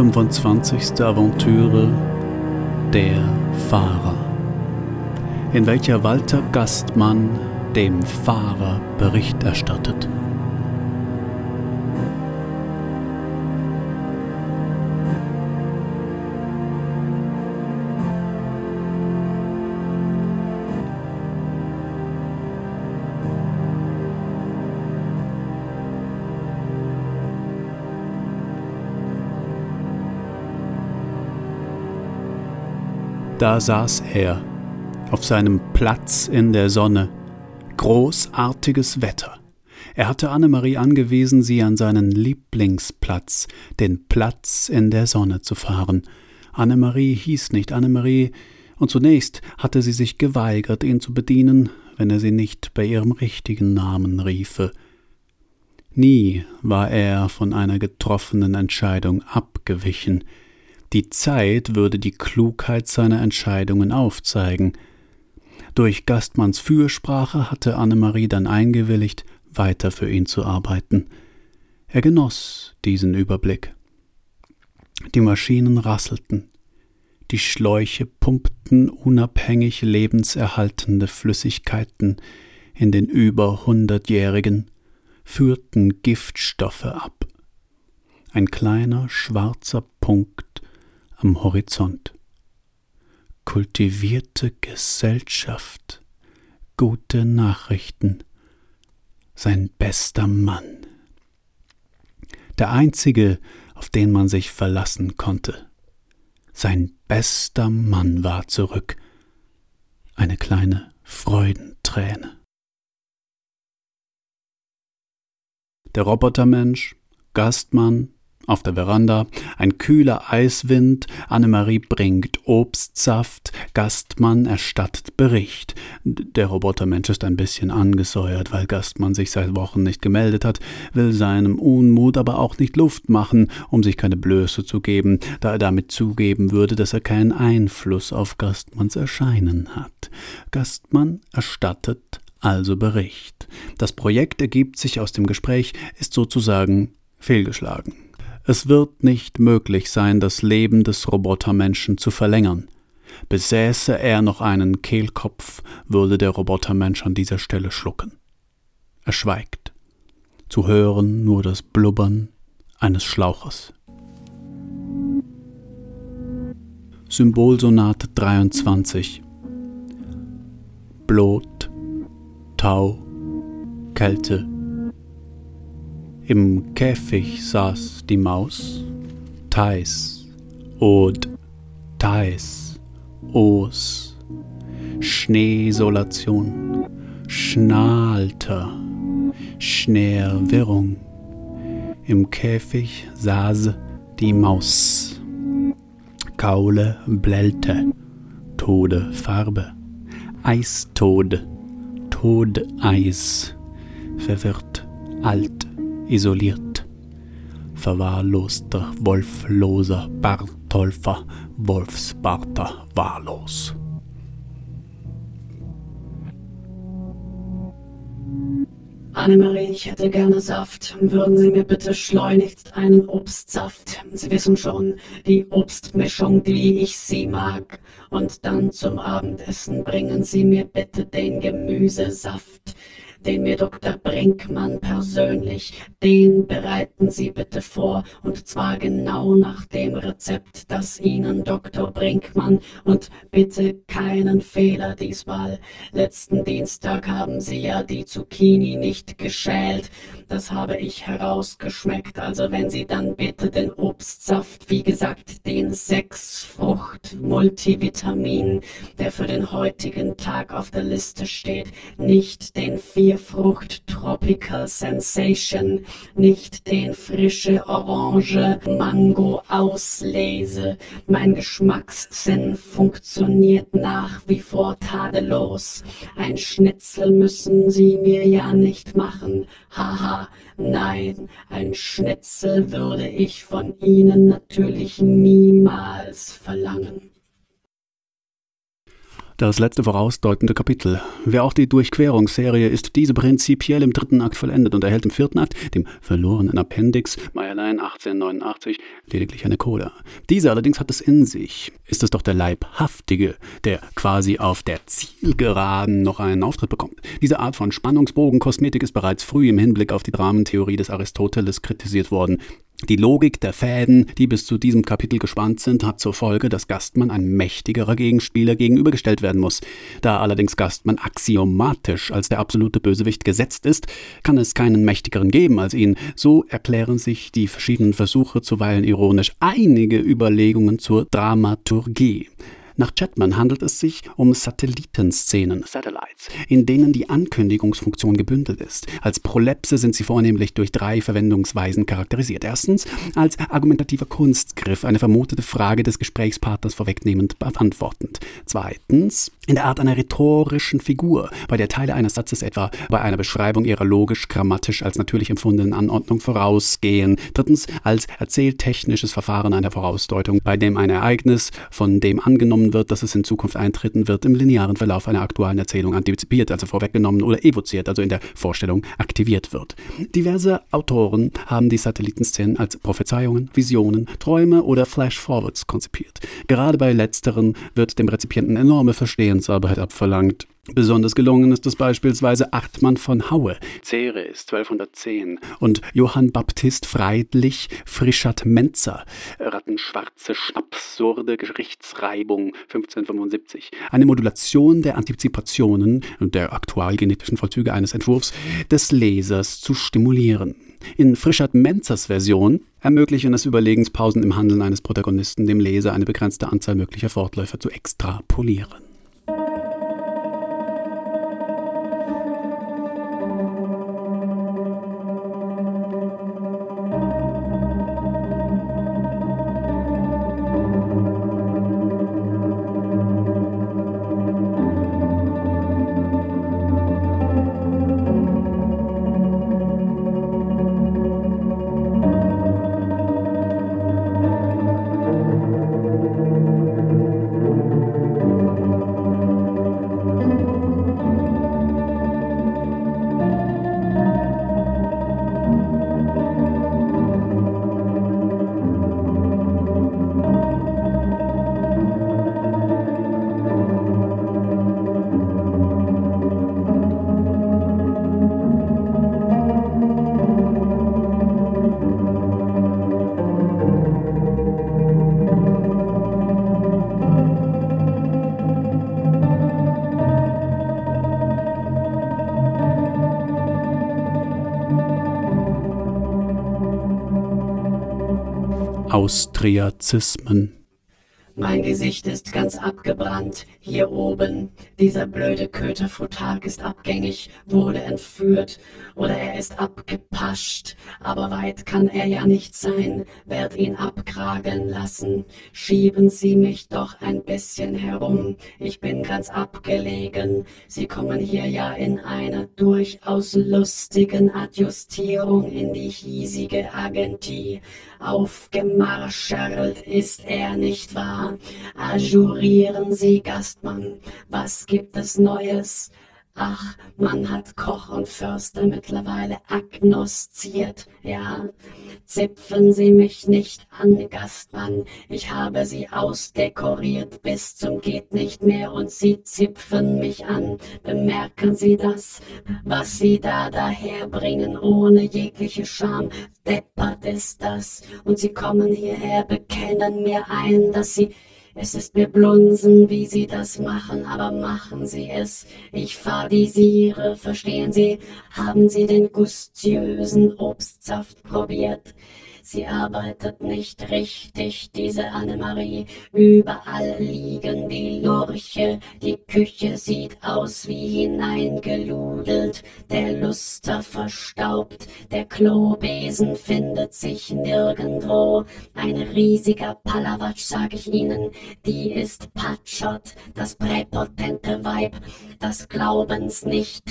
25. Aventüre Der Fahrer, in welcher Walter Gastmann dem Fahrer Bericht erstattet. Da saß er auf seinem Platz in der Sonne. Großartiges Wetter. Er hatte Annemarie angewiesen, sie an seinen Lieblingsplatz, den Platz in der Sonne zu fahren. Annemarie hieß nicht Annemarie, und zunächst hatte sie sich geweigert, ihn zu bedienen, wenn er sie nicht bei ihrem richtigen Namen riefe. Nie war er von einer getroffenen Entscheidung abgewichen, die Zeit würde die Klugheit seiner Entscheidungen aufzeigen. Durch Gastmanns Fürsprache hatte Annemarie dann eingewilligt, weiter für ihn zu arbeiten. Er genoss diesen Überblick. Die Maschinen rasselten, die Schläuche pumpten unabhängig lebenserhaltende Flüssigkeiten in den über hundertjährigen, führten Giftstoffe ab. Ein kleiner schwarzer Punkt am Horizont. Kultivierte Gesellschaft, gute Nachrichten, sein bester Mann. Der einzige, auf den man sich verlassen konnte. Sein bester Mann war zurück. Eine kleine Freudenträne. Der Robotermensch, Gastmann, auf der Veranda, ein kühler Eiswind, Annemarie bringt Obstsaft, Gastmann erstattet Bericht. Der Robotermensch ist ein bisschen angesäuert, weil Gastmann sich seit Wochen nicht gemeldet hat, will seinem Unmut aber auch nicht Luft machen, um sich keine Blöße zu geben, da er damit zugeben würde, dass er keinen Einfluss auf Gastmanns Erscheinen hat. Gastmann erstattet also Bericht. Das Projekt ergibt sich aus dem Gespräch, ist sozusagen fehlgeschlagen. Es wird nicht möglich sein, das Leben des Robotermenschen zu verlängern. Besäße er noch einen Kehlkopf, würde der Robotermensch an dieser Stelle schlucken. Er schweigt. Zu hören nur das Blubbern eines Schlauches. Symbolsonate 23 Blut, Tau, Kälte, im Käfig saß die Maus, Thais, Od, Thais, Os, Schneesolation, Schnalter, Schneerwirrung. Im Käfig saß die Maus, Kaule blälte, Tode Farbe, Eistod, Todeis, verwirrt, alt, isoliert. Verwahrloster, wolfloser Bartolfer, Wolfsbarter, wahllos. Annemarie, ich hätte gerne Saft. Würden Sie mir bitte schleunigst einen Obstsaft? Sie wissen schon, die Obstmischung, die ich Sie mag. Und dann zum Abendessen bringen Sie mir bitte den Gemüsesaft den mir Dr. Brinkmann persönlich, den bereiten Sie bitte vor, und zwar genau nach dem Rezept, das Ihnen Dr. Brinkmann, und bitte keinen Fehler diesmal. Letzten Dienstag haben Sie ja die Zucchini nicht geschält, das habe ich herausgeschmeckt, also wenn Sie dann bitte den Obstsaft, wie gesagt, den Sechsfrucht-Multivitamin, der für den heutigen Tag auf der Liste steht, nicht den vier Frucht Tropical Sensation, nicht den frische Orange Mango auslese. Mein Geschmackssinn funktioniert nach wie vor tadellos. Ein Schnitzel müssen Sie mir ja nicht machen. Haha, nein, ein Schnitzel würde ich von Ihnen natürlich niemals verlangen. Das letzte vorausdeutende Kapitel. Wer auch die Durchquerungsserie ist diese prinzipiell im dritten Akt vollendet und erhält im vierten Akt, dem verlorenen Appendix, Meierlein 1889, lediglich eine Coda. Diese allerdings hat es in sich. Ist es doch der Leibhaftige, der quasi auf der Zielgeraden noch einen Auftritt bekommt. Diese Art von Spannungsbogen-Kosmetik ist bereits früh im Hinblick auf die Dramentheorie des Aristoteles kritisiert worden. Die Logik der Fäden, die bis zu diesem Kapitel gespannt sind, hat zur Folge, dass Gastmann ein mächtigerer Gegenspieler gegenübergestellt werden muss. Da allerdings Gastmann axiomatisch als der absolute Bösewicht gesetzt ist, kann es keinen mächtigeren geben als ihn. So erklären sich die verschiedenen Versuche, zuweilen ironisch, einige Überlegungen zur Dramaturgie. Nach Chatman handelt es sich um Satellitenszenen, Satellites, in denen die Ankündigungsfunktion gebündelt ist. Als Prolepse sind sie vornehmlich durch drei Verwendungsweisen charakterisiert. Erstens als argumentativer Kunstgriff, eine vermutete Frage des Gesprächspartners vorwegnehmend beantwortend. Zweitens in der Art einer rhetorischen Figur, bei der Teile eines Satzes etwa bei einer Beschreibung ihrer logisch-grammatisch als natürlich empfundenen Anordnung vorausgehen. Drittens als erzähltechnisches Verfahren einer Vorausdeutung, bei dem ein Ereignis von dem angenommen wird, dass es in Zukunft eintreten wird, im linearen Verlauf einer aktuellen Erzählung antizipiert, also vorweggenommen oder evoziert, also in der Vorstellung aktiviert wird. Diverse Autoren haben die Satellitenszenen als Prophezeiungen, Visionen, Träume oder Flash-Forwards konzipiert. Gerade bei letzteren wird dem Rezipienten enorme Verstehensarbeit abverlangt. Besonders gelungen ist es beispielsweise Achtmann von Haue, Ceres 1210 und Johann Baptist Freidlich Frischert Menzer, Rattenschwarze Schnapsurde Gerichtsreibung 1575. Eine Modulation der Antizipationen und der aktualgenetischen Vollzüge eines Entwurfs des Lesers zu stimulieren. In Frischert Menzers Version ermöglichen es Überlegenspausen im Handeln eines Protagonisten, dem Leser eine begrenzte Anzahl möglicher Fortläufer zu extrapolieren. Austriazismen. Mein Gesicht ist ganz abgebrannt, hier oben. Dieser blöde Köter Futag ist abgängig, wurde entführt oder er ist abgepascht. Aber weit kann er ja nicht sein, werd ihn abkrageln lassen. Schieben Sie mich doch ein bisschen herum, ich bin ganz abgelegen. Sie kommen hier ja in einer durchaus lustigen Adjustierung in die hiesige Agentie. Aufgemarschert ist er, nicht wahr? Ajourieren Sie, Gastmann, was gibt es Neues? Ach, man hat Koch und Förster mittlerweile agnosziert, ja. Zipfen Sie mich nicht an, Gastmann, ich habe Sie ausdekoriert bis zum geht nicht mehr und Sie zipfen mich an. Bemerken Sie das, was Sie da daherbringen, ohne jegliche Scham, deppert ist das. Und Sie kommen hierher, bekennen mir ein, dass Sie es ist mir blunsen, wie Sie das machen, aber machen Sie es. Ich fadisiere, verstehen Sie? Haben Sie den gustiösen Obstsaft probiert? Sie arbeitet nicht richtig, diese Annemarie. Überall liegen die Lurche, die Küche sieht aus wie hineingeludelt, der Luster verstaubt, der Klobesen findet sich nirgendwo. Ein riesiger Palawatsch, sag ich Ihnen, die ist Patschot, das präpotente Weib, das Glaubens nicht.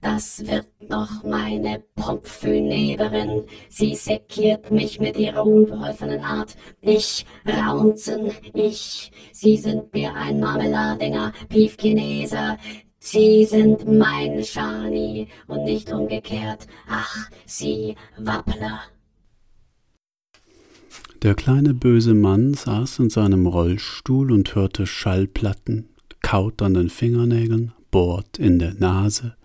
Das wird noch meine Pompfüneberin. Sie sekiert mich mit ihrer unbeholfenen Art. Ich, Raunzen, ich. Sie sind mir ein Marmeladinger, Piefke Chineser. Sie sind mein Schani und nicht umgekehrt. Ach, Sie Wappler. Der kleine böse Mann saß in seinem Rollstuhl und hörte Schallplatten, kaut an den Fingernägeln, bohrt in der Nase.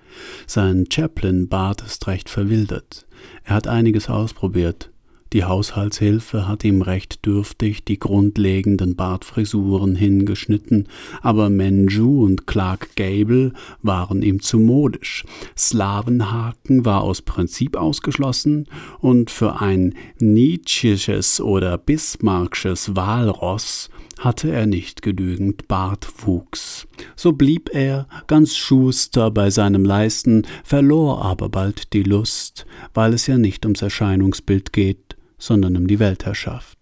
Sein Chaplin-Bart ist recht verwildert. Er hat einiges ausprobiert, die Haushaltshilfe hat ihm recht dürftig die grundlegenden Bartfrisuren hingeschnitten, aber Menju und Clark Gable waren ihm zu modisch. Slavenhaken war aus Prinzip ausgeschlossen und für ein Nietzsches oder Bismarcksches Walross hatte er nicht genügend Bartwuchs. So blieb er ganz schuster bei seinem Leisten, verlor aber bald die Lust, weil es ja nicht ums Erscheinungsbild geht, sondern um die Weltherrschaft.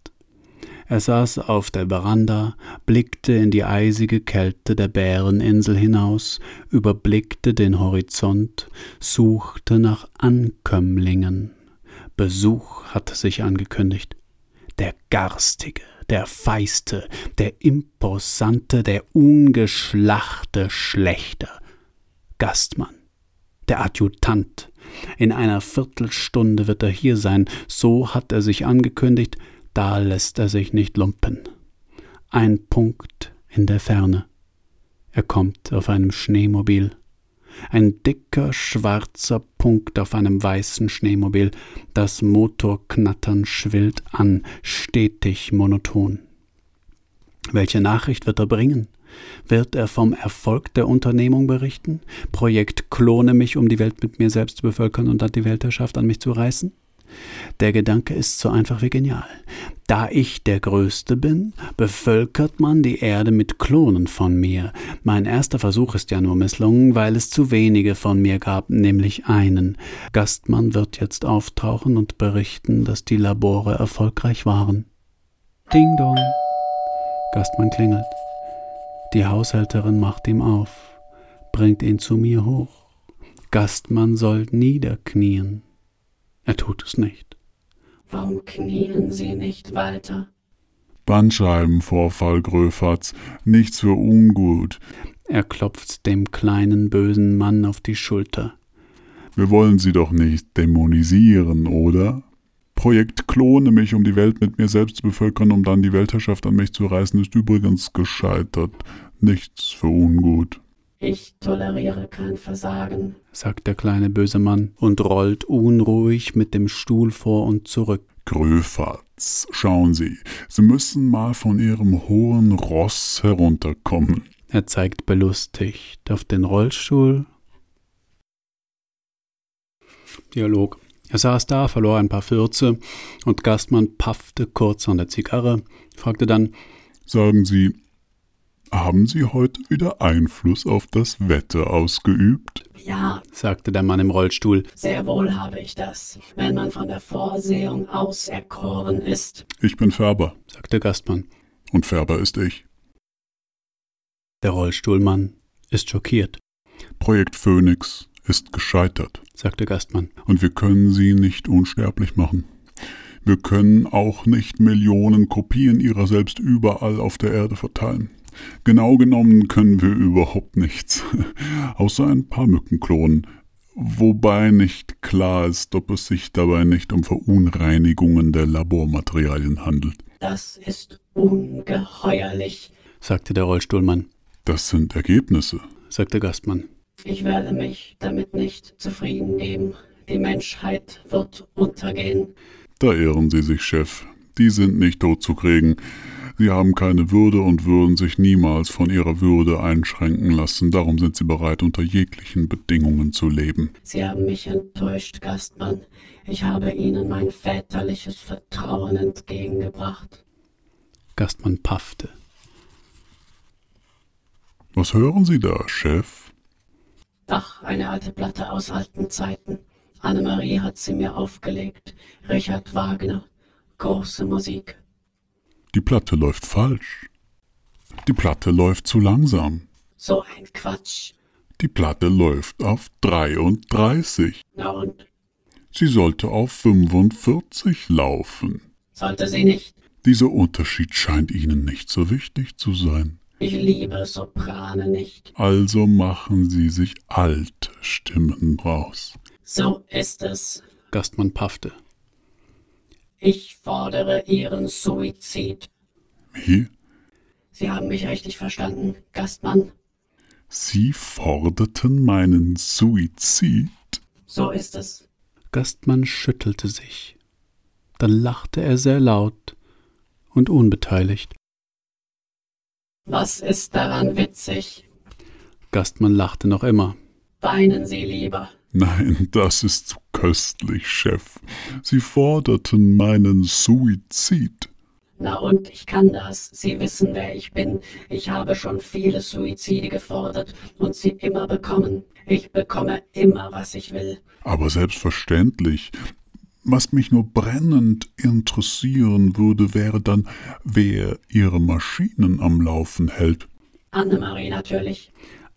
Er saß auf der Veranda, blickte in die eisige Kälte der Bäreninsel hinaus, überblickte den Horizont, suchte nach Ankömmlingen. Besuch hatte sich angekündigt. Der garstige, der feiste, der imposante, der ungeschlachte Schlechter. Gastmann, der Adjutant, in einer Viertelstunde wird er hier sein, so hat er sich angekündigt, da lässt er sich nicht lumpen. Ein Punkt in der Ferne. Er kommt auf einem Schneemobil. Ein dicker schwarzer Punkt auf einem weißen Schneemobil. Das Motorknattern schwillt an, stetig monoton. Welche Nachricht wird er bringen? Wird er vom Erfolg der Unternehmung berichten? Projekt Klone mich, um die Welt mit mir selbst zu bevölkern und dann die Weltherrschaft an mich zu reißen? Der Gedanke ist so einfach wie genial. Da ich der Größte bin, bevölkert man die Erde mit Klonen von mir. Mein erster Versuch ist ja nur misslungen, weil es zu wenige von mir gab, nämlich einen. Gastmann wird jetzt auftauchen und berichten, dass die Labore erfolgreich waren. Ding dong. Gastmann klingelt. Die Haushälterin macht ihm auf, bringt ihn zu mir hoch. Gastmann soll niederknien. Er tut es nicht. Warum knien Sie nicht, Walter? Bandscheibenvorfall, Gröfatz, nichts für ungut. Er klopft dem kleinen bösen Mann auf die Schulter. Wir wollen Sie doch nicht dämonisieren, oder? Projekt Klone mich, um die Welt mit mir selbst zu bevölkern, um dann die Weltherrschaft an mich zu reißen, ist übrigens gescheitert nichts für ungut. Ich toleriere kein Versagen, sagt der kleine böse Mann und rollt unruhig mit dem Stuhl vor und zurück. Gröfatz, schauen Sie, Sie müssen mal von Ihrem hohen Ross herunterkommen. Er zeigt belustigt auf den Rollstuhl. Dialog. Er saß da, verlor ein paar Fürze, und Gastmann paffte kurz an der Zigarre, fragte dann Sagen Sie, haben Sie heute wieder Einfluss auf das Wetter ausgeübt? Ja, sagte der Mann im Rollstuhl. Sehr wohl habe ich das, wenn man von der Vorsehung auserkoren ist. Ich bin Färber, sagte Gastmann. Und Färber ist ich. Der Rollstuhlmann ist schockiert. Projekt Phoenix ist gescheitert, sagte Gastmann. Und wir können sie nicht unsterblich machen. Wir können auch nicht Millionen Kopien ihrer selbst überall auf der Erde verteilen. Genau genommen können wir überhaupt nichts, außer ein paar Mückenklonen, wobei nicht klar ist, ob es sich dabei nicht um Verunreinigungen der Labormaterialien handelt. Das ist ungeheuerlich, sagte der Rollstuhlmann. Das sind Ergebnisse, sagte Gastmann. Ich werde mich damit nicht zufrieden geben. Die Menschheit wird untergehen. Da irren Sie sich, Chef. Die sind nicht tot zu kriegen. Sie haben keine Würde und würden sich niemals von ihrer Würde einschränken lassen. Darum sind sie bereit, unter jeglichen Bedingungen zu leben. Sie haben mich enttäuscht, Gastmann. Ich habe Ihnen mein väterliches Vertrauen entgegengebracht. Gastmann paffte. Was hören Sie da, Chef? Ach, eine alte Platte aus alten Zeiten. Annemarie hat sie mir aufgelegt. Richard Wagner. Große Musik. Die Platte läuft falsch. Die Platte läuft zu langsam. So ein Quatsch. Die Platte läuft auf 33. Na und? Sie sollte auf 45 laufen. Sollte sie nicht? Dieser Unterschied scheint Ihnen nicht so wichtig zu sein. Ich liebe Soprane nicht. Also machen Sie sich alte Stimmen raus. So ist es. Gastmann paffte. Ich fordere Ihren Suizid. Wie? Sie haben mich richtig verstanden, Gastmann. Sie forderten meinen Suizid? So ist es. Gastmann schüttelte sich. Dann lachte er sehr laut und unbeteiligt. Was ist daran witzig? Gastmann lachte noch immer. Weinen Sie lieber. Nein, das ist zu köstlich, Chef. Sie forderten meinen Suizid. Na und, ich kann das. Sie wissen, wer ich bin. Ich habe schon viele Suizide gefordert und sie immer bekommen. Ich bekomme immer, was ich will. Aber selbstverständlich. Was mich nur brennend interessieren würde, wäre dann, wer Ihre Maschinen am Laufen hält. Annemarie natürlich.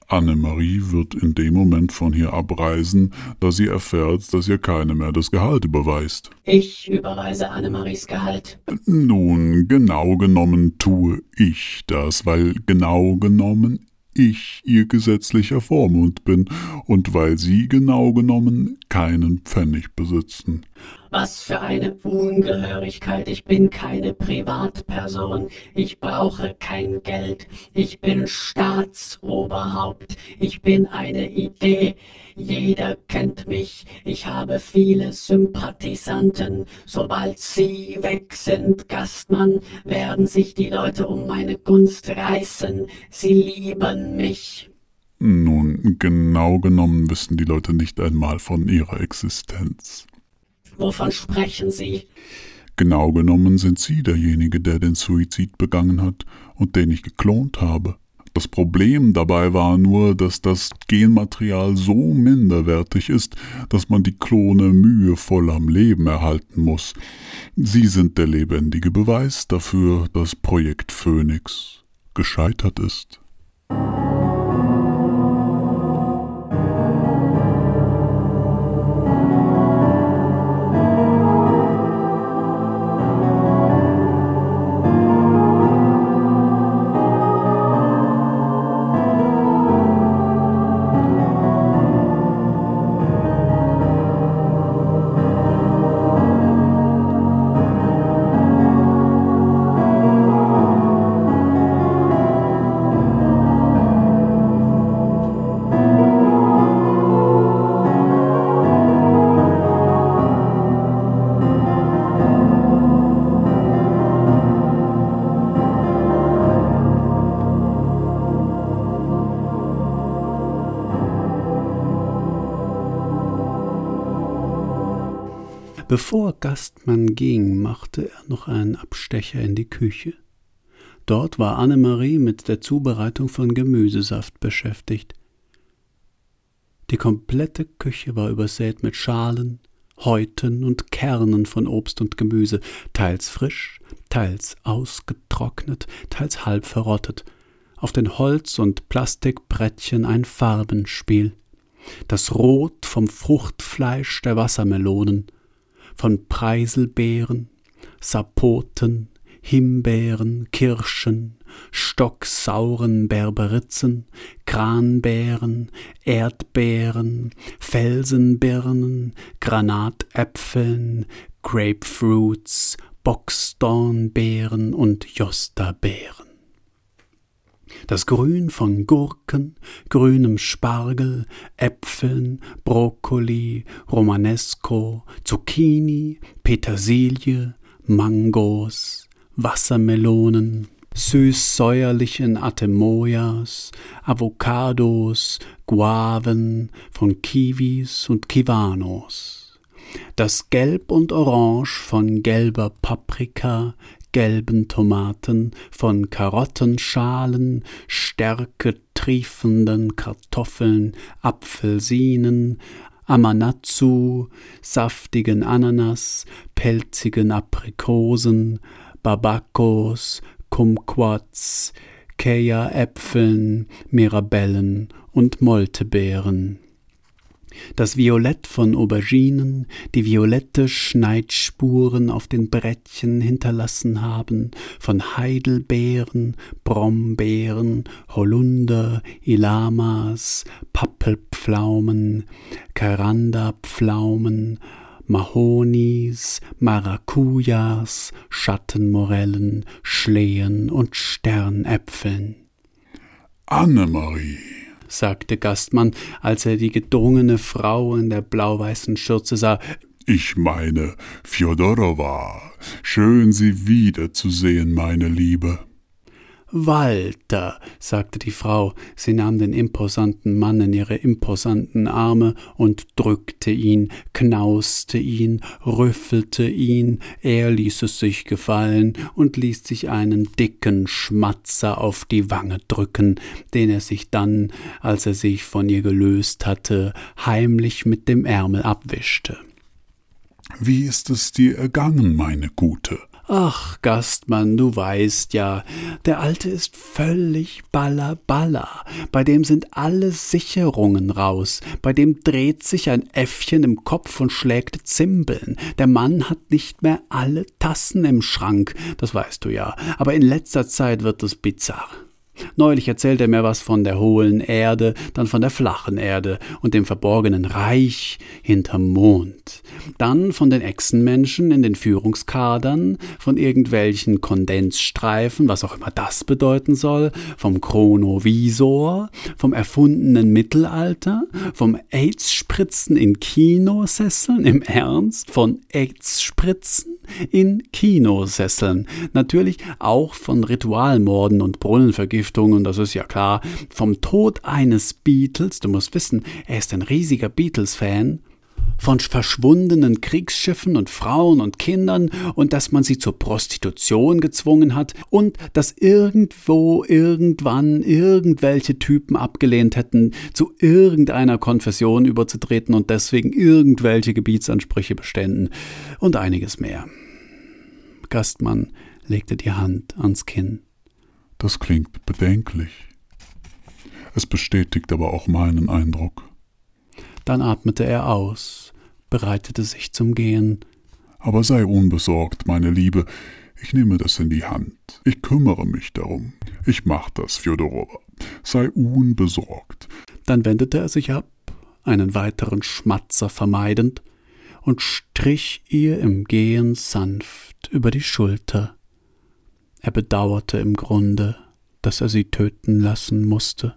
Annemarie wird in dem Moment von hier abreisen, da sie erfährt, dass ihr keine mehr das Gehalt überweist. Ich überweise Annemaries Gehalt. Nun, genau genommen tue ich das, weil genau genommen ich ihr gesetzlicher Vormund bin und weil sie genau genommen keinen Pfennig besitzen. Was für eine Ungehörigkeit. Ich bin keine Privatperson. Ich brauche kein Geld. Ich bin Staatsoberhaupt. Ich bin eine Idee. Jeder kennt mich. Ich habe viele Sympathisanten. Sobald Sie weg sind, Gastmann, werden sich die Leute um meine Gunst reißen. Sie lieben mich. Nun, genau genommen wissen die Leute nicht einmal von ihrer Existenz. Wovon sprechen Sie? Genau genommen sind Sie derjenige, der den Suizid begangen hat und den ich geklont habe. Das Problem dabei war nur, dass das Genmaterial so minderwertig ist, dass man die Klone mühevoll am Leben erhalten muss. Sie sind der lebendige Beweis dafür, dass Projekt Phoenix gescheitert ist. Bevor Gastmann ging, machte er noch einen Abstecher in die Küche. Dort war Annemarie mit der Zubereitung von Gemüsesaft beschäftigt. Die komplette Küche war übersät mit Schalen, Häuten und Kernen von Obst und Gemüse, teils frisch, teils ausgetrocknet, teils halb verrottet. Auf den Holz- und Plastikbrettchen ein Farbenspiel. Das Rot vom Fruchtfleisch der Wassermelonen, von Preiselbeeren, Sapoten, Himbeeren, Kirschen, stocksauren Berberitzen, Kranbeeren, Erdbeeren, Felsenbirnen, Granatäpfeln, Grapefruits, Boxdornbeeren und Jostabeeren. Das Grün von Gurken, grünem Spargel, Äpfeln, Brokkoli, Romanesco, Zucchini, Petersilie, Mangos, Wassermelonen, süß-säuerlichen Atemoyas, Avocados, Guaven, von Kiwis und Kiwanos. Das Gelb und Orange von gelber Paprika, gelben Tomaten, von Karottenschalen, stärketriefenden Kartoffeln, Apfelsinen, Amanatsu, saftigen Ananas, pelzigen Aprikosen, Babakos, Kumquats, Kea-Äpfeln, Mirabellen und Moltebeeren. Das Violett von Auberginen, die violette Schneitspuren auf den Brettchen hinterlassen haben, von Heidelbeeren, Brombeeren, Holunder, Ilamas, Pappelpflaumen, Karandapflaumen, Mahonis, Maracujas, Schattenmorellen, Schlehen und Sternäpfeln. Annemarie, sagte Gastmann, als er die gedrungene Frau in der blau-weißen Schürze sah. Ich meine, Fjodorowa, schön Sie wiederzusehen, meine Liebe. Walter, sagte die Frau, sie nahm den imposanten Mann in ihre imposanten Arme und drückte ihn, knauste ihn, rüffelte ihn, er ließ es sich gefallen und ließ sich einen dicken Schmatzer auf die Wange drücken, den er sich dann, als er sich von ihr gelöst hatte, heimlich mit dem Ärmel abwischte. Wie ist es dir ergangen, meine Gute? Ach, Gastmann, du weißt ja, der Alte ist völlig balla. Bei dem sind alle Sicherungen raus. Bei dem dreht sich ein Äffchen im Kopf und schlägt Zimbeln. Der Mann hat nicht mehr alle Tassen im Schrank. Das weißt du ja. Aber in letzter Zeit wird es bizarr. Neulich erzählt er mir was von der hohlen Erde, dann von der flachen Erde und dem verborgenen Reich hinterm Mond. Dann von den Echsenmenschen in den Führungskadern, von irgendwelchen Kondensstreifen, was auch immer das bedeuten soll, vom Chronovisor, vom erfundenen Mittelalter, vom AIDS-Spritzen in Kinosesseln, im Ernst, von AIDS-Spritzen in Kinosesseln. Natürlich auch von Ritualmorden und Brunnenvergiftungen Vergiftungen, das ist ja klar, vom Tod eines Beatles, du musst wissen, er ist ein riesiger Beatles-Fan, von verschwundenen Kriegsschiffen und Frauen und Kindern und dass man sie zur Prostitution gezwungen hat und dass irgendwo, irgendwann irgendwelche Typen abgelehnt hätten, zu irgendeiner Konfession überzutreten und deswegen irgendwelche Gebietsansprüche beständen und einiges mehr. Gastmann legte die Hand ans Kinn. Das klingt bedenklich. Es bestätigt aber auch meinen Eindruck. Dann atmete er aus, bereitete sich zum Gehen. Aber sei unbesorgt, meine Liebe, ich nehme das in die Hand. Ich kümmere mich darum. Ich mach das, Fjodorowa. Sei unbesorgt. Dann wendete er sich ab, einen weiteren Schmatzer vermeidend, und strich ihr im Gehen sanft über die Schulter. Er bedauerte im Grunde, dass er sie töten lassen musste.